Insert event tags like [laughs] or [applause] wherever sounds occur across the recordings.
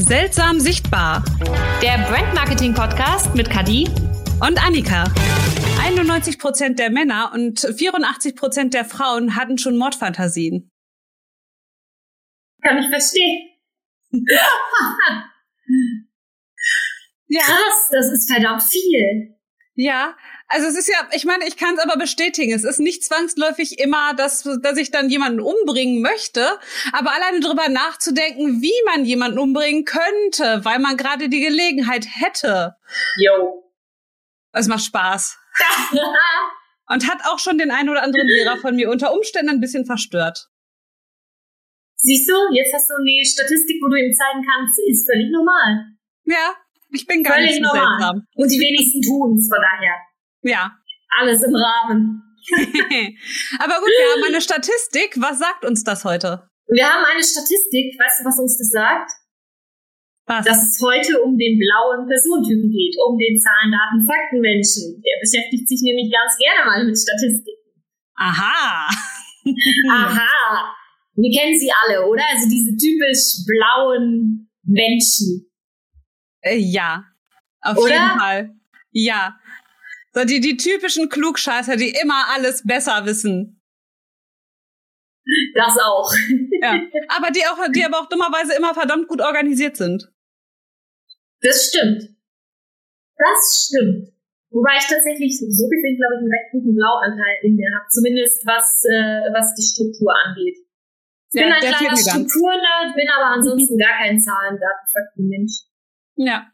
Seltsam sichtbar. Der Brand Marketing Podcast mit Kadi und Annika. 91 Prozent der Männer und 84 Prozent der Frauen hatten schon Mordfantasien. Kann ich verstehen. [laughs] ja. Krass, das ist verdammt viel. Ja, also es ist ja, ich meine, ich kann es aber bestätigen. Es ist nicht zwangsläufig immer, dass, dass ich dann jemanden umbringen möchte, aber alleine drüber nachzudenken, wie man jemanden umbringen könnte, weil man gerade die Gelegenheit hätte. Jo. Es macht Spaß. [laughs] Und hat auch schon den einen oder anderen Lehrer von mir unter Umständen ein bisschen verstört. Siehst du, jetzt hast du eine Statistik, wo du ihm zeigen kannst, ist völlig normal. Ja, ich bin gar völlig nicht so normal. seltsam. Und die wenigsten tun es, von daher. Ja. Alles im Rahmen. [laughs] Aber gut, wir haben eine Statistik. Was sagt uns das heute? Wir haben eine Statistik. Weißt du, was uns das sagt? Was? Dass es heute um den blauen Personentypen geht, um den Zahlen, Daten, Fakten Menschen. Der beschäftigt sich nämlich ganz gerne mal mit Statistiken. Aha. [laughs] Aha. Wir kennen sie alle, oder? Also diese typisch blauen Menschen. Äh, ja. Auf oder? jeden Fall. Ja. So die, die typischen Klugscheißer, die immer alles besser wissen. Das auch. Ja. Aber die auch, die aber auch dummerweise immer verdammt gut organisiert sind. Das stimmt. Das stimmt. Wobei ich tatsächlich so gesehen, glaube ich, einen recht guten Blauanteil in mir habe. Zumindest was, äh, was die Struktur angeht. Ich ja, bin ein kleiner Strukturnerd, bin aber ansonsten gar kein Zahlen, Daten, Fakten Mensch. Ja.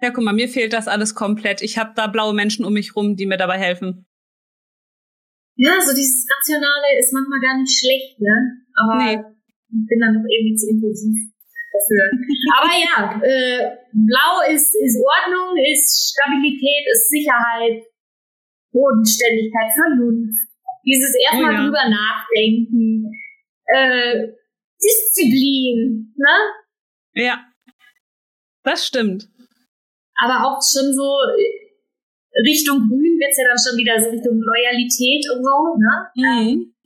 Ja, guck mal, mir fehlt das alles komplett. Ich habe da blaue Menschen um mich rum, die mir dabei helfen. Ja, so dieses Rationale ist manchmal gar nicht schlecht, ne? Aber nee. ich bin dann doch irgendwie zu impulsiv dafür. [laughs] Aber ja, äh, blau ist, ist Ordnung, ist Stabilität, ist Sicherheit, Bodenständigkeit, Vernunft. Dieses erstmal oh ja. drüber nachdenken, äh, Disziplin, ne? Ja, das stimmt aber auch schon so äh, Richtung Grün wird's ja dann schon wieder so Richtung Loyalität und so, ne? Mhm.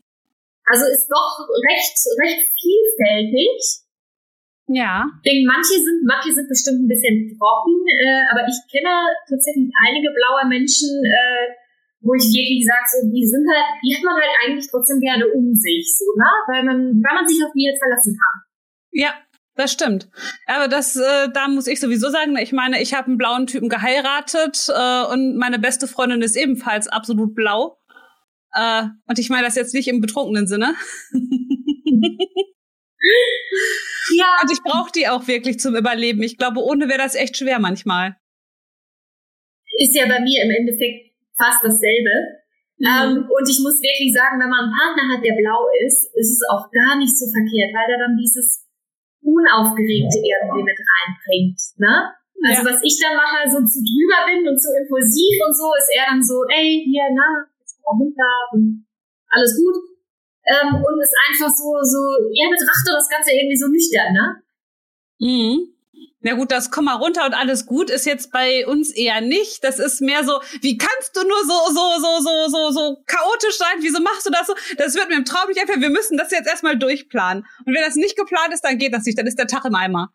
Also ist doch recht, recht vielfältig. Ja. Ich denke, manche sind, manche sind bestimmt ein bisschen trocken, äh, aber ich kenne tatsächlich einige blaue Menschen, äh, wo ich wirklich sage, so, die sind halt, die hat man halt eigentlich trotzdem gerne um sich, so, ne? Weil man, weil man sich auf die jetzt verlassen kann. Ja, das stimmt. Aber das, äh, da muss ich sowieso sagen, ich meine, ich habe einen blauen Typen geheiratet äh, und meine beste Freundin ist ebenfalls absolut blau. Äh, und ich meine das jetzt nicht im betrunkenen Sinne. [laughs] ja. Und ich brauche die auch wirklich zum Überleben. Ich glaube, ohne wäre das echt schwer manchmal. Ist ja bei mir im Endeffekt fast dasselbe. Mhm. Ähm, und ich muss wirklich sagen, wenn man einen Partner hat, der blau ist, ist es auch gar nicht so verkehrt, weil er dann dieses Unaufgeregte irgendwie mit reinbringt. Ne? Also ja. was ich dann mache, so zu drüber bin und so impulsiv und so, ist er dann so, ey, hier, na, jetzt mal runter und alles gut. Ähm, und ist einfach so, so, er betrachtet das Ganze irgendwie so nüchtern, ne? Mhm. Na gut, das komm mal runter und alles gut ist jetzt bei uns eher nicht. Das ist mehr so, wie kannst du nur so, so, so, so, so, so chaotisch sein? Wieso machst du das so? Das wird mir im Traum nicht einfach. Wir müssen das jetzt erstmal durchplanen. Und wenn das nicht geplant ist, dann geht das nicht. Dann ist der Tag im Eimer.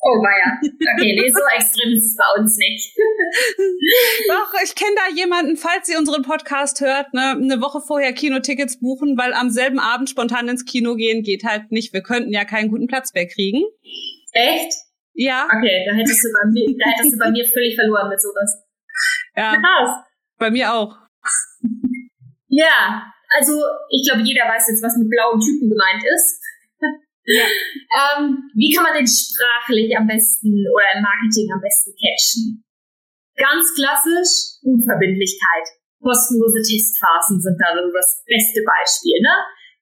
Oh weia. Okay, nee, so extrem ist es bei uns nicht. [laughs] Doch, ich kenne da jemanden, falls ihr unseren Podcast hört, ne, eine Woche vorher Kinotickets buchen, weil am selben Abend spontan ins Kino gehen geht halt nicht. Wir könnten ja keinen guten Platz mehr kriegen. Echt? Ja. Okay, da hättest du bei mir, da hättest du bei mir völlig verloren mit sowas. Ja. Krass. Bei mir auch. Ja, also ich glaube, jeder weiß jetzt, was mit blauen Typen gemeint ist. Ja. [laughs] ähm, wie kann man denn sprachlich am besten oder im Marketing am besten catchen? Ganz klassisch Unverbindlichkeit. Kostenlose Testphasen sind da so das beste Beispiel. Ne?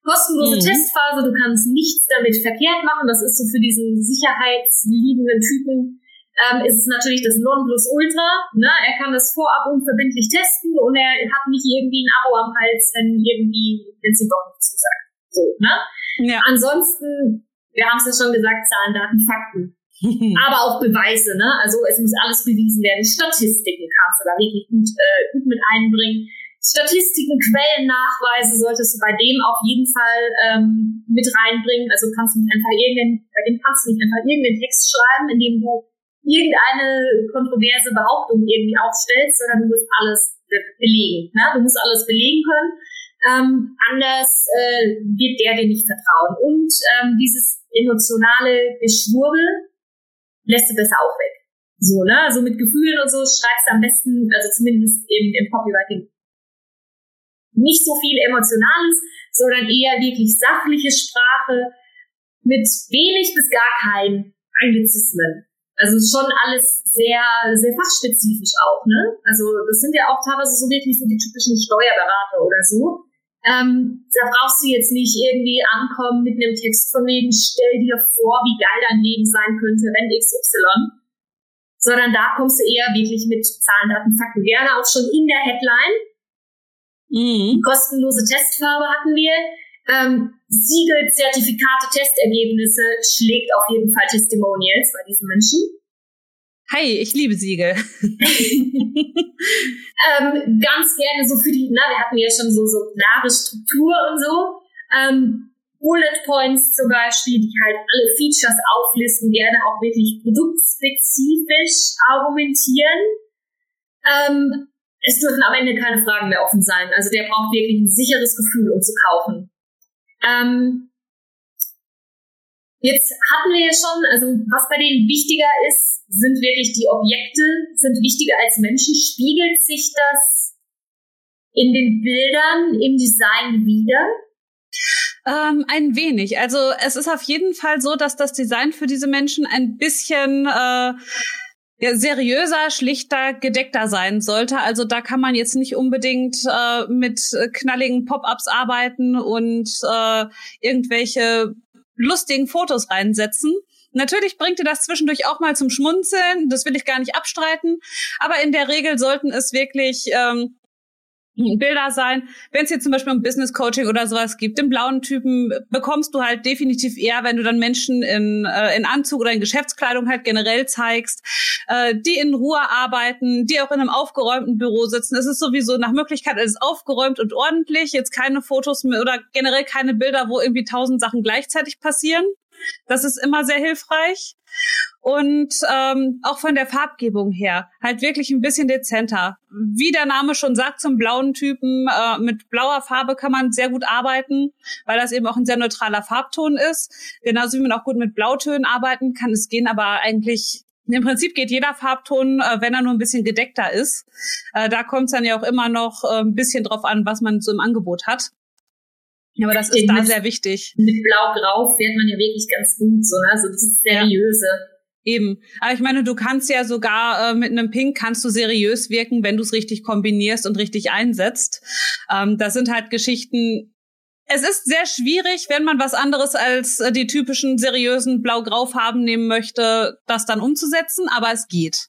Kostenlose mhm. Testphase, du kannst nichts damit verkehrt machen. Das ist so für diesen sicherheitsliebenden Typen ähm, ist es natürlich das Nonplusultra. Ne? Er kann das vorab unverbindlich testen und er hat nicht irgendwie ein Abo am Hals, wenn irgendwie, wenn ihm doch nicht zusagt. So, ne? Ja. Ansonsten, wir haben es ja schon gesagt, Zahlen, Daten, Fakten. [laughs] Aber auch Beweise, ne? Also es muss alles bewiesen werden. Statistiken kannst du da wirklich gut, äh, gut mit einbringen. Statistiken, Quellen, Nachweise solltest du bei dem auf jeden Fall ähm, mit reinbringen. Also kannst du nicht einfach irgendeinen, bei dem kannst du nicht einfach irgendeinen Text schreiben, in dem du irgendeine kontroverse Behauptung irgendwie aufstellst, sondern du musst alles belegen. Ne? Du musst alles belegen können. Ähm, anders äh, wird der dir nicht vertrauen. Und ähm, dieses emotionale Geschwurbel lässt du besser auch weg. So, ne? Also mit Gefühlen und so schreibst du am besten, also zumindest eben im Copywriting, nicht so viel Emotionales, sondern eher wirklich sachliche Sprache mit wenig bis gar kein Anglizismen. Also schon alles sehr, sehr fachspezifisch auch, ne? Also das sind ja auch teilweise so wirklich so die typischen Steuerberater oder so. Ähm, da brauchst du jetzt nicht irgendwie ankommen mit einem Text von wegen, stell dir vor, wie geil dein Leben sein könnte, wenn XY. Sondern da kommst du eher wirklich mit Zahlen, Daten, Fakten. Gerne auch schon in der Headline Mhm. Kostenlose Testfarbe hatten wir. Ähm, Siegel, Zertifikate, Testergebnisse schlägt auf jeden Fall Testimonials bei diesen Menschen. Hi, ich liebe Siegel. [laughs] ähm, ganz gerne so für die, na, wir hatten ja schon so, so klare Struktur und so. Ähm, Bullet Points zum Beispiel, die halt alle Features auflisten, gerne auch wirklich produktspezifisch argumentieren. Ähm, es dürfen am Ende keine Fragen mehr offen sein. Also der braucht wirklich ein sicheres Gefühl, um zu kaufen. Ähm, jetzt hatten wir ja schon, also was bei denen wichtiger ist, sind wirklich die Objekte, sind wichtiger als Menschen. Spiegelt sich das in den Bildern, im Design wieder? Ähm, ein wenig. Also es ist auf jeden Fall so, dass das Design für diese Menschen ein bisschen äh, ja, seriöser, schlichter, gedeckter sein sollte. Also da kann man jetzt nicht unbedingt äh, mit knalligen Pop-ups arbeiten und äh, irgendwelche lustigen Fotos reinsetzen. Natürlich bringt ihr das zwischendurch auch mal zum Schmunzeln, das will ich gar nicht abstreiten, aber in der Regel sollten es wirklich ähm, Bilder sein. Wenn es jetzt zum Beispiel um Business Coaching oder sowas gibt, den blauen Typen bekommst du halt definitiv eher, wenn du dann Menschen in, äh, in Anzug oder in Geschäftskleidung halt generell zeigst, äh, die in Ruhe arbeiten, die auch in einem aufgeräumten Büro sitzen. Es ist sowieso nach Möglichkeit alles aufgeräumt und ordentlich. Jetzt keine Fotos mehr oder generell keine Bilder, wo irgendwie tausend Sachen gleichzeitig passieren. Das ist immer sehr hilfreich und ähm, auch von der Farbgebung her halt wirklich ein bisschen dezenter. Wie der Name schon sagt, zum blauen Typen äh, mit blauer Farbe kann man sehr gut arbeiten, weil das eben auch ein sehr neutraler Farbton ist. Genauso wie man auch gut mit Blautönen arbeiten kann. Es gehen aber eigentlich im Prinzip geht jeder Farbton, äh, wenn er nur ein bisschen gedeckter ist. Äh, da kommt es dann ja auch immer noch äh, ein bisschen drauf an, was man so im Angebot hat. Aber das ist da sehr wichtig. Mit Blau-Grau fährt man ja wirklich ganz gut, so, ne? Also dieses Seriöse. Ja. Eben. Aber ich meine, du kannst ja sogar äh, mit einem Pink kannst du seriös wirken, wenn du es richtig kombinierst und richtig einsetzt. Ähm, das sind halt Geschichten. Es ist sehr schwierig, wenn man was anderes als äh, die typischen seriösen Blau-Grau-Farben nehmen möchte, das dann umzusetzen, aber es geht.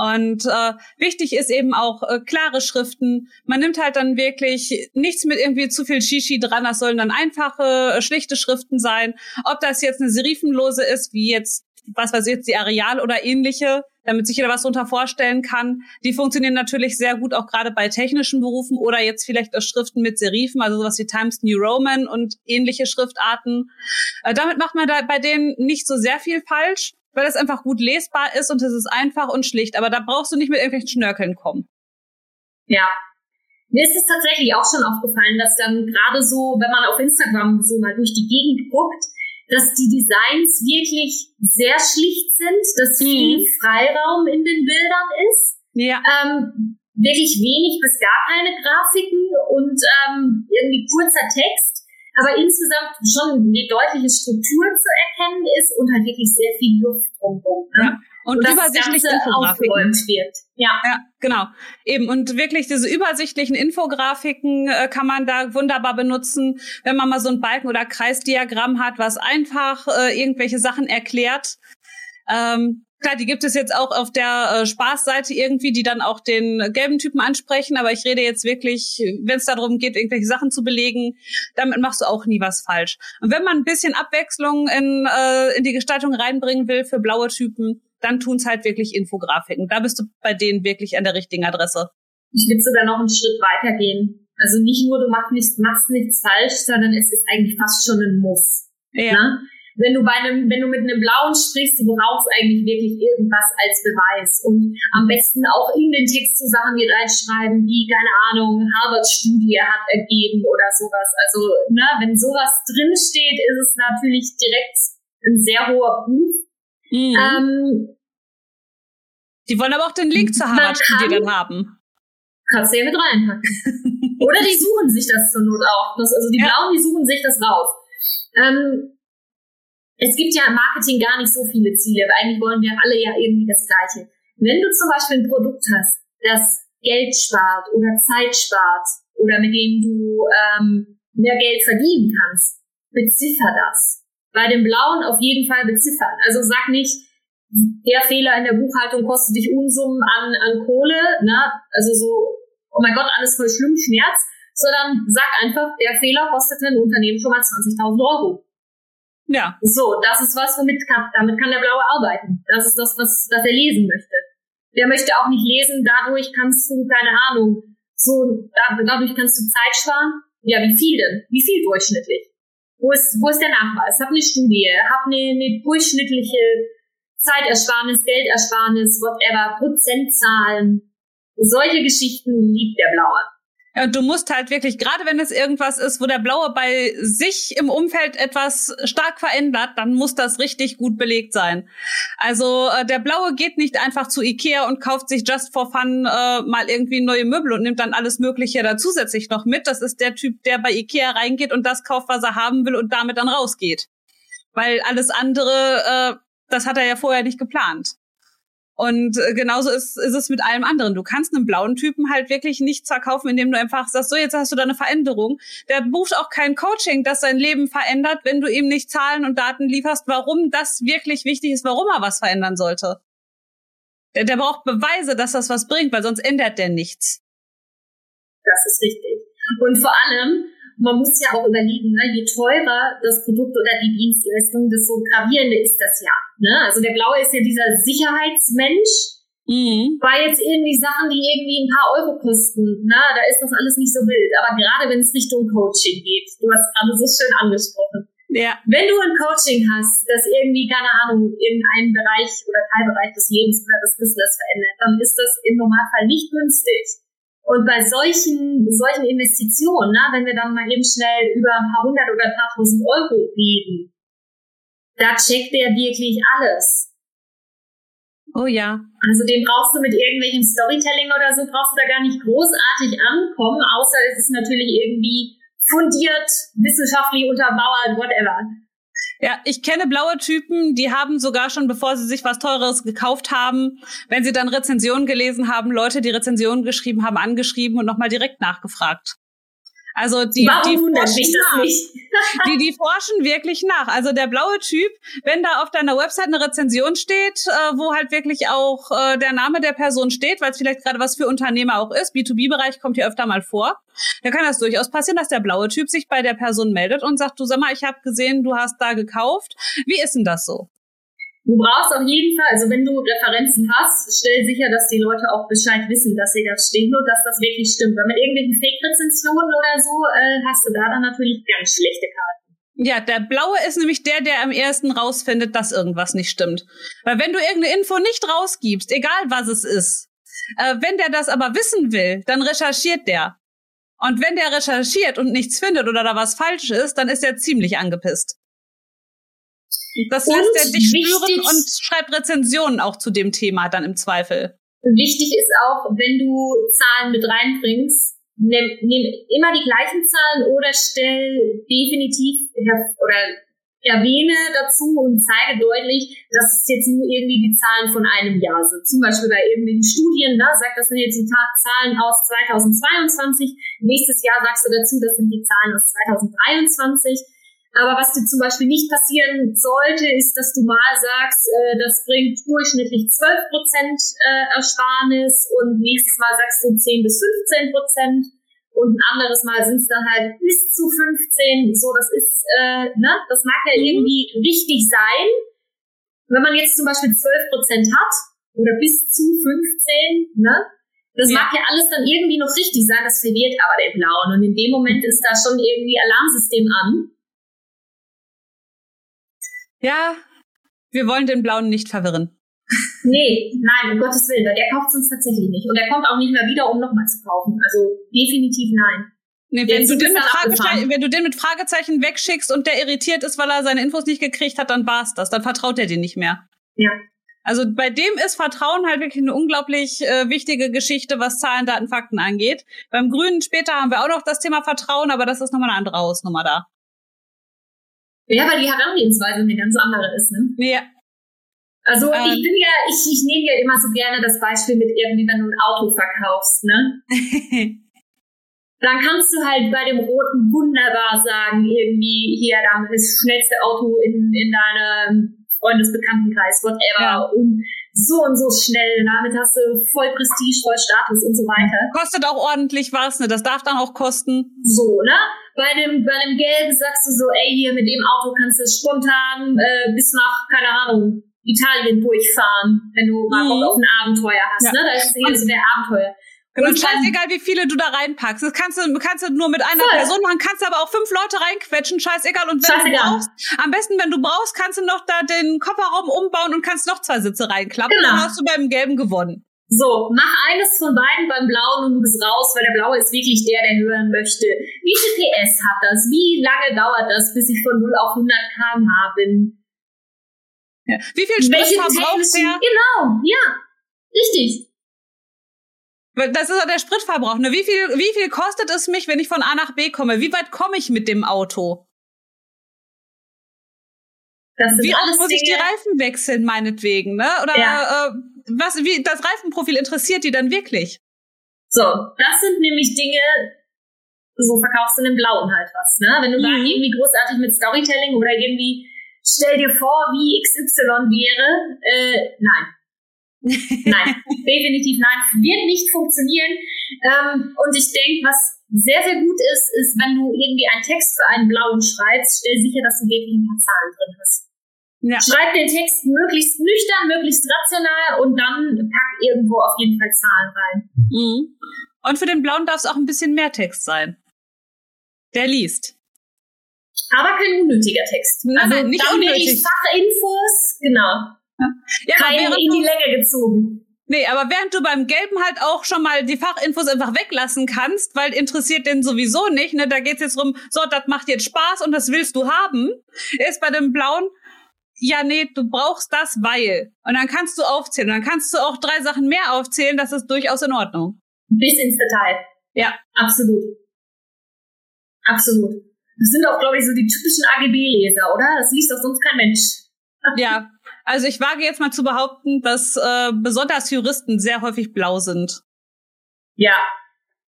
Und äh, wichtig ist eben auch äh, klare Schriften. Man nimmt halt dann wirklich nichts mit irgendwie zu viel Shishi dran. Das sollen dann einfache, äh, schlichte Schriften sein. Ob das jetzt eine serifenlose ist, wie jetzt was weiß ich jetzt, die Areal oder ähnliche, damit sich jeder was darunter vorstellen kann. Die funktionieren natürlich sehr gut auch gerade bei technischen Berufen oder jetzt vielleicht Schriften mit Serifen, also sowas wie Times New Roman und ähnliche Schriftarten. Äh, damit macht man da bei denen nicht so sehr viel falsch, weil es einfach gut lesbar ist und es ist einfach und schlicht. Aber da brauchst du nicht mit irgendwelchen Schnörkeln kommen. Ja. Mir ist es tatsächlich auch schon aufgefallen, dass dann gerade so, wenn man auf Instagram so mal durch die Gegend guckt, dass die Designs wirklich sehr schlicht sind, dass mhm. viel Freiraum in den Bildern ist. Ja. Ähm, wirklich wenig bis gar keine Grafiken und ähm, irgendwie kurzer Text, aber insgesamt schon eine deutliche Struktur zu erkennen ist und halt wirklich sehr viel Luft drumherum. Ne? Ja. Und, und übersichtliche Infografiken. wird. Ja. ja, genau. Eben. Und wirklich diese übersichtlichen Infografiken äh, kann man da wunderbar benutzen, wenn man mal so ein Balken- oder Kreisdiagramm hat, was einfach äh, irgendwelche Sachen erklärt. Ähm, Klar, die gibt es jetzt auch auf der äh, Spaßseite irgendwie, die dann auch den gelben Typen ansprechen, aber ich rede jetzt wirklich, wenn es darum geht, irgendwelche Sachen zu belegen, damit machst du auch nie was falsch. Und wenn man ein bisschen Abwechslung in, äh, in die Gestaltung reinbringen will für blaue Typen, dann tun's halt wirklich Infografiken. Da bist du bei denen wirklich an der richtigen Adresse. Ich würde sogar noch einen Schritt weiter gehen. Also nicht nur, du machst nichts, machst nichts falsch, sondern es ist eigentlich fast schon ein Muss. Ja. Ne? Wenn du bei einem, wenn du mit einem Blauen sprichst, du brauchst eigentlich wirklich irgendwas als Beweis. Und am besten auch in den Text so Sachen mit reinschreiben, wie, keine Ahnung, Harvard-Studie hat ergeben oder sowas. Also, ne, wenn sowas drinsteht, ist es natürlich direkt ein sehr hoher Proof. Mhm. Ähm, die wollen aber auch den Link zur Harvard-Studie dann haben. Kannst du ja mit reinpacken. Oder die suchen sich das zur Not auch. Das, also die ja. Blauen, die suchen sich das raus. Ähm, es gibt ja im Marketing gar nicht so viele Ziele, weil eigentlich wollen wir alle ja irgendwie das Gleiche. Wenn du zum Beispiel ein Produkt hast, das Geld spart oder Zeit spart oder mit dem du ähm, mehr Geld verdienen kannst, beziffer das. Bei dem Blauen auf jeden Fall beziffern. Also sag nicht, der Fehler in der Buchhaltung kostet dich Unsummen an, an Kohle, ne? also so, oh mein Gott, alles voll schlimm, Schmerz, sondern sag einfach, der Fehler kostete ein Unternehmen schon mal 20.000 Euro. Ja. So, das ist was, womit kann, damit kann der Blaue arbeiten. Das ist das, was, was er lesen möchte. Der möchte auch nicht lesen, dadurch kannst du, keine Ahnung, so, dadurch kannst du Zeit sparen. Ja, wie viel denn? Wie viel durchschnittlich? Wo ist, wo ist der Nachweis? Hab eine Studie, hab eine, eine durchschnittliche Zeitersparnis, Geldersparnis, whatever, Prozentzahlen. Solche Geschichten liebt der Blaue. Ja, und du musst halt wirklich, gerade wenn es irgendwas ist, wo der Blaue bei sich im Umfeld etwas stark verändert, dann muss das richtig gut belegt sein. Also äh, der Blaue geht nicht einfach zu Ikea und kauft sich just for fun äh, mal irgendwie neue Möbel und nimmt dann alles Mögliche da zusätzlich noch mit. Das ist der Typ, der bei Ikea reingeht und das kauft, was er haben will und damit dann rausgeht. Weil alles andere äh, das hat er ja vorher nicht geplant. Und äh, genauso ist, ist es mit allem anderen. Du kannst einen blauen Typen halt wirklich nichts verkaufen, indem du einfach sagst, so jetzt hast du da eine Veränderung. Der bucht auch kein Coaching, das sein Leben verändert, wenn du ihm nicht Zahlen und Daten lieferst, warum das wirklich wichtig ist, warum er was verändern sollte. Der, der braucht Beweise, dass das was bringt, weil sonst ändert der nichts. Das ist richtig. Und vor allem, man muss ja auch überlegen, ne, je teurer das Produkt oder die Dienstleistung, desto gravierender ist das ja. Ne? Also der Blaue ist ja dieser Sicherheitsmensch. Mhm. Bei jetzt irgendwie Sachen, die irgendwie ein paar Euro kosten, na, da ist das alles nicht so wild. Aber gerade wenn es Richtung Coaching geht, du hast gerade so schön angesprochen. Ja. Wenn du ein Coaching hast, das irgendwie, keine Ahnung, irgendeinen Bereich oder Teilbereich des Lebens oder des Business verändert, dann ist das im Normalfall nicht günstig. Und bei solchen, solchen Investitionen, na, wenn wir dann mal eben schnell über ein paar hundert oder ein paar tausend Euro reden, da checkt der wirklich alles. Oh ja. Also den brauchst du mit irgendwelchem Storytelling oder so, brauchst du da gar nicht großartig ankommen, außer es ist natürlich irgendwie fundiert, wissenschaftlich untermauert, whatever. Ja, ich kenne blaue Typen, die haben sogar schon, bevor sie sich was Teures gekauft haben, wenn sie dann Rezensionen gelesen haben, Leute, die Rezensionen geschrieben haben, angeschrieben und nochmal direkt nachgefragt. Also die, Warum die forschen nach. [laughs] die, die forschen wirklich nach. Also der blaue Typ, wenn da auf deiner Website eine Rezension steht, äh, wo halt wirklich auch äh, der Name der Person steht, weil es vielleicht gerade was für Unternehmer auch ist, B2B-Bereich kommt hier öfter mal vor, da kann das durchaus passieren, dass der blaue Typ sich bei der Person meldet und sagt, du sag mal, ich habe gesehen, du hast da gekauft. Wie ist denn das so? Du brauchst auf jeden Fall, also wenn du Referenzen hast, stell sicher, dass die Leute auch Bescheid wissen, dass sie das stehen und dass das wirklich stimmt. Weil mit irgendwelchen Fake-Rezensionen oder so äh, hast du da dann natürlich ganz schlechte Karten. Ja, der blaue ist nämlich der, der am ersten rausfindet, dass irgendwas nicht stimmt. Weil wenn du irgendeine Info nicht rausgibst, egal was es ist, äh, wenn der das aber wissen will, dann recherchiert der. Und wenn der recherchiert und nichts findet oder da was falsch ist, dann ist er ziemlich angepisst. Das und lässt er dich spüren und schreibt Rezensionen auch zu dem Thema dann im Zweifel. Wichtig ist auch, wenn du Zahlen mit reinbringst, nimm, nimm immer die gleichen Zahlen oder stell definitiv oder erwähne dazu und zeige deutlich, dass es jetzt nur irgendwie die Zahlen von einem Jahr sind. Zum Beispiel bei irgendwelchen Studien, da sagt das sind jetzt die Zahlen aus 2022. Nächstes Jahr sagst du dazu, das sind die Zahlen aus 2023 aber was dir zum Beispiel nicht passieren sollte, ist, dass du mal sagst, äh, das bringt durchschnittlich 12 Prozent äh, Ersparnis und nächstes Mal sagst du 10 bis 15 Prozent und ein anderes Mal sind es dann halt bis zu 15. So, das ist, äh, ne, das mag ja mhm. irgendwie wichtig sein. Wenn man jetzt zum Beispiel 12 Prozent hat oder bis zu 15, ne, Das mag ja alles dann irgendwie noch richtig sein, das verwirrt aber den Blauen. Und in dem Moment ist da schon irgendwie Alarmsystem an. Ja, wir wollen den Blauen nicht verwirren. Nee, nein, um Gottes Willen, der kauft es uns tatsächlich nicht. Und er kommt auch nicht mehr wieder, um nochmal zu kaufen. Also definitiv nein. Nee, wenn, du den mit wenn du den mit Fragezeichen wegschickst und der irritiert ist, weil er seine Infos nicht gekriegt hat, dann war's das. Dann vertraut er dir nicht mehr. Ja. Also bei dem ist Vertrauen halt wirklich eine unglaublich äh, wichtige Geschichte, was Zahlen, Daten, Fakten angeht. Beim Grünen später haben wir auch noch das Thema Vertrauen, aber das ist nochmal eine andere Hausnummer da. Ja, weil die Herangehensweise eine ganz andere ist, ne? Ja. Also ähm, ich bin ja, ich, ich nehme ja immer so gerne das Beispiel mit irgendwie, wenn du ein Auto verkaufst, ne? [laughs] dann kannst du halt bei dem Roten wunderbar sagen, irgendwie, hier, da ist das schnellste Auto in, in deinem Freundesbekanntenkreis, whatever, ja. und so und so schnell, damit hast du voll Prestige, voll Status und so weiter. Kostet auch ordentlich was, ne? Das darf dann auch kosten. So, ne? Bei dem, bei dem Gelben sagst du so, ey, hier mit dem Auto kannst du spontan äh, bis nach, keine Ahnung, Italien durchfahren, wenn du mal mhm. auf ein Abenteuer hast, ja. ne? Da ist eher so der Abenteuer. Genau, und scheißegal, wie viele du da reinpackst. Das kannst du, kannst du nur mit einer Voll. Person machen, kannst aber auch fünf Leute reinquetschen, scheißegal. Und wenn scheißegal. du brauchst, am besten, wenn du brauchst, kannst du noch da den Kofferraum umbauen und kannst noch zwei Sitze reinklappen. Genau. Dann hast du beim Gelben gewonnen. So, mach eines von beiden beim Blauen und du bist raus, weil der Blaue ist wirklich der, der hören möchte. Wie viel PS hat das? Wie lange dauert das, bis ich von 0 auf 100 km/h bin? Ja. Wie viel Sprit verbraucht der? Genau, ja, richtig. Das ist auch der Spritverbrauch. Ne? Wie viel, wie viel kostet es mich, wenn ich von A nach B komme? Wie weit komme ich mit dem Auto? wie oft muss ich die Reifen wechseln, meinetwegen, ne? Oder ja. äh, was, wie das Reifenprofil interessiert die dann wirklich? So, das sind nämlich Dinge, so verkaufst du in dem Blauen halt was, ne? Wenn du mhm. da irgendwie großartig mit Storytelling oder irgendwie stell dir vor, wie XY wäre, äh, nein nein, definitiv nein, wird nicht funktionieren. Ähm, und ich denke, was sehr, sehr gut ist, ist, wenn du irgendwie einen Text für einen blauen schreibst, stell sicher, dass du wirklich ein paar Zahlen drin hast. Ja. Schreib den Text möglichst nüchtern, möglichst rational und dann pack irgendwo auf jeden Fall Zahlen rein. Mhm. Und für den blauen darf es auch ein bisschen mehr Text sein. Der liest. Aber kein unnötiger Text. Nein, also nicht unnötig. Fachinfos, genau. Ja, Keine in die Länge gezogen. Nee, aber während du beim Gelben halt auch schon mal die Fachinfos einfach weglassen kannst, weil interessiert den sowieso nicht, ne? Da geht's jetzt drum, so, das macht jetzt Spaß und das willst du haben, ist bei dem Blauen, ja, nee, du brauchst das, weil. Und dann kannst du aufzählen. Und dann kannst du auch drei Sachen mehr aufzählen, das ist durchaus in Ordnung. Bis ins Detail. Ja. Absolut. Absolut. Das sind auch, glaube ich, so die typischen AGB-Leser, oder? Das liest doch sonst kein Mensch. Ja, [laughs] also ich wage jetzt mal zu behaupten, dass äh, besonders Juristen sehr häufig blau sind. Ja.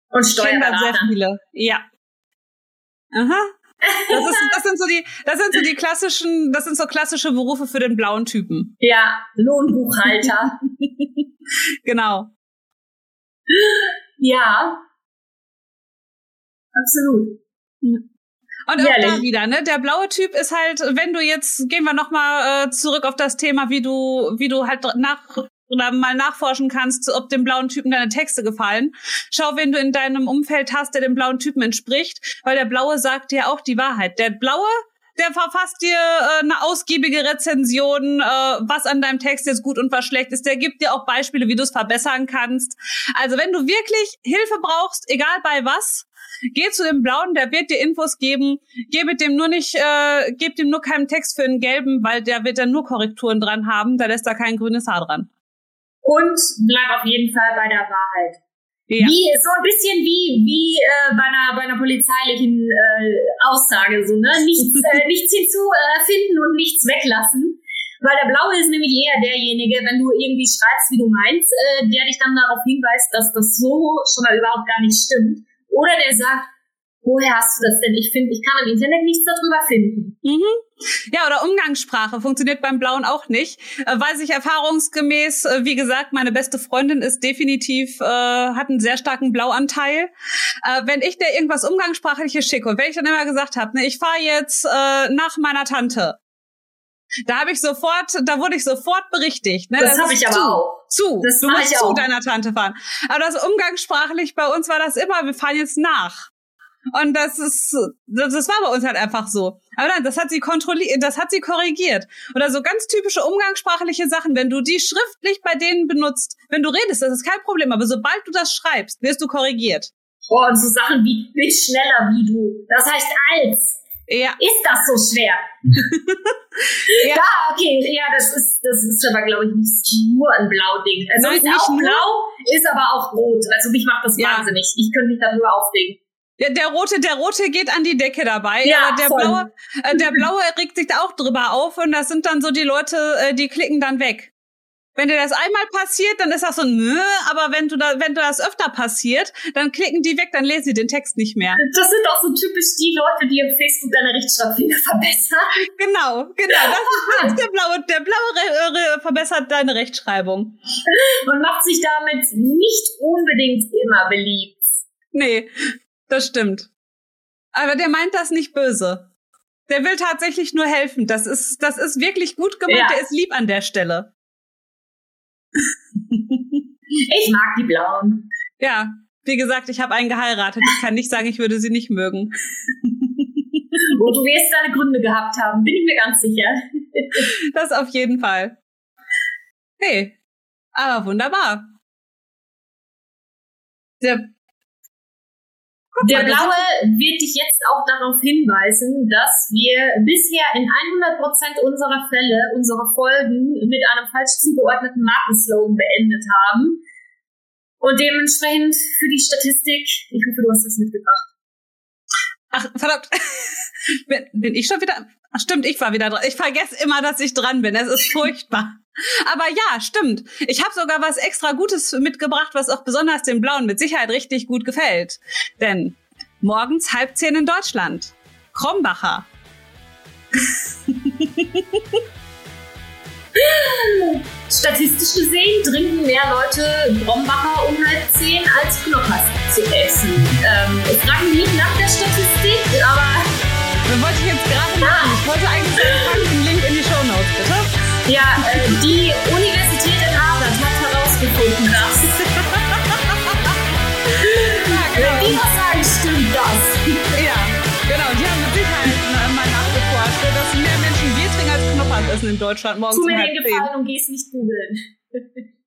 Und Steuerberater. sehr viele. Ja. Aha. Das, ist, das sind so die, das sind so die klassischen, das sind so klassische Berufe für den blauen Typen. Ja, Lohnbuchhalter. [laughs] genau. Ja. Absolut. Und auch Ehrlich? da wieder, ne? Der blaue Typ ist halt, wenn du jetzt, gehen wir nochmal äh, zurück auf das Thema, wie du, wie du halt nach oder mal nachforschen kannst, ob dem blauen Typen deine Texte gefallen. Schau, wen du in deinem Umfeld hast, der dem blauen Typen entspricht, weil der blaue sagt dir auch die Wahrheit. Der blaue der verfasst dir äh, eine ausgiebige Rezension, äh, was an deinem Text jetzt gut und was schlecht ist. Der gibt dir auch Beispiele, wie du es verbessern kannst. Also wenn du wirklich Hilfe brauchst, egal bei was, Geh zu dem Blauen, der wird dir Infos geben. Geh mit dem nur nicht, äh, gib dem nur keinen Text für den Gelben, weil der wird dann nur Korrekturen dran haben. Da lässt er kein grünes Haar dran. Und bleib auf jeden Fall bei der Wahrheit. Ja. Wie, so ein bisschen wie, wie äh, bei, einer, bei einer polizeilichen äh, Aussage, so, ne? Nichts, äh, [laughs] nichts hinzuerfinden äh, und nichts weglassen. Weil der Blaue ist nämlich eher derjenige, wenn du irgendwie schreibst, wie du meinst, äh, der dich dann darauf hinweist, dass das so schon mal überhaupt gar nicht stimmt. Oder der sagt, woher hast du das denn? Ich finde, ich kann im Internet nichts darüber finden. Mhm. Ja, oder Umgangssprache funktioniert beim Blauen auch nicht. Äh, weiß ich erfahrungsgemäß, äh, wie gesagt, meine beste Freundin ist definitiv, äh, hat einen sehr starken Blauanteil. Äh, wenn ich der irgendwas Umgangssprachliches schicke wenn ich dann immer gesagt habe, ne, ich fahre jetzt äh, nach meiner Tante, da habe ich sofort, da wurde ich sofort berichtigt. Ne? Das, das habe ich aber auch. zu. Das du musst ich zu auch. deiner Tante fahren. Aber das umgangssprachlich bei uns war das immer, wir fahren jetzt nach. Und das ist, das, das war bei uns halt einfach so. Aber nein, das hat sie kontrolliert, das hat sie korrigiert. Oder so ganz typische umgangssprachliche Sachen, wenn du die schriftlich bei denen benutzt, wenn du redest, das ist kein Problem, aber sobald du das schreibst, wirst du korrigiert. Oh, und so Sachen wie, bin schneller wie du. Das heißt als. Ja, Ist das so schwer? [laughs] Ja. ja, okay, ja, das ist, das ist aber, glaube ich, nicht nur ein Blau-Ding. Also Nein, ist nicht auch nur. blau, ist aber auch rot. Also mich macht das Ja. wahnsinnig. Ich könnte mich darüber aufregen. Ja, der rote, der rote geht an die Decke dabei, Ja, aber der voll. blaue, äh, der [laughs] blaue regt sich da auch drüber auf und das sind dann so die Leute, äh, die klicken dann weg. Wenn dir das einmal passiert, dann ist das so, nö, aber wenn du da, wenn du das öfter passiert, dann klicken die weg, dann lesen sie den Text nicht mehr. Das sind auch so typisch die Leute, die auf Facebook deine Rechtschreibfehler [laughs] verbessern. Genau, genau, das ist, [laughs] der blaue, der blaue verbessert deine Rechtschreibung. Und macht sich damit nicht unbedingt immer beliebt. Nee, das stimmt. Aber der meint das nicht böse. Der will tatsächlich nur helfen. Das ist, das ist wirklich gut gemeint. Ja. Der ist lieb an der Stelle. Ich mag die Blauen. Ja, wie gesagt, ich habe einen geheiratet. Ich kann nicht sagen, ich würde sie nicht mögen. Und du wirst deine Gründe gehabt haben, bin ich mir ganz sicher. Das auf jeden Fall. Hey, aber wunderbar. Der, Der Blaue wird dich jetzt auch darauf hinweisen, dass wir bisher in 100% unserer Fälle unsere Folgen mit einem falsch zugeordneten Markenslogan beendet haben. Und dementsprechend für die Statistik, ich hoffe, du hast das mitgebracht. Ach, verdammt. [laughs] Bin, ich schon wieder? Ach, stimmt, ich war wieder dran. Ich vergesse immer, dass ich dran bin. Es ist furchtbar. Aber ja, stimmt. Ich habe sogar was extra Gutes mitgebracht, was auch besonders den Blauen mit Sicherheit richtig gut gefällt. Denn morgens halb zehn in Deutschland. Krombacher. [laughs] Statistisch gesehen trinken mehr Leute Brombacher um halb zehn als Knoppers zu essen. Ähm, ich frage mich nicht nach der Statistik, aber Das wollte ich jetzt gerade machen. Ich wollte eigentlich sagen, den Link in die Shownotes, bitte. ja, äh, die Universität in Harvard hat herausgefunden, dass [laughs] wenn die was sagen, stimmt das. Dass mehr Menschen Bier trinken als Knoppers essen in Deutschland morgens Tu um mir halb den. Gefallen und geh's nicht googeln. [laughs]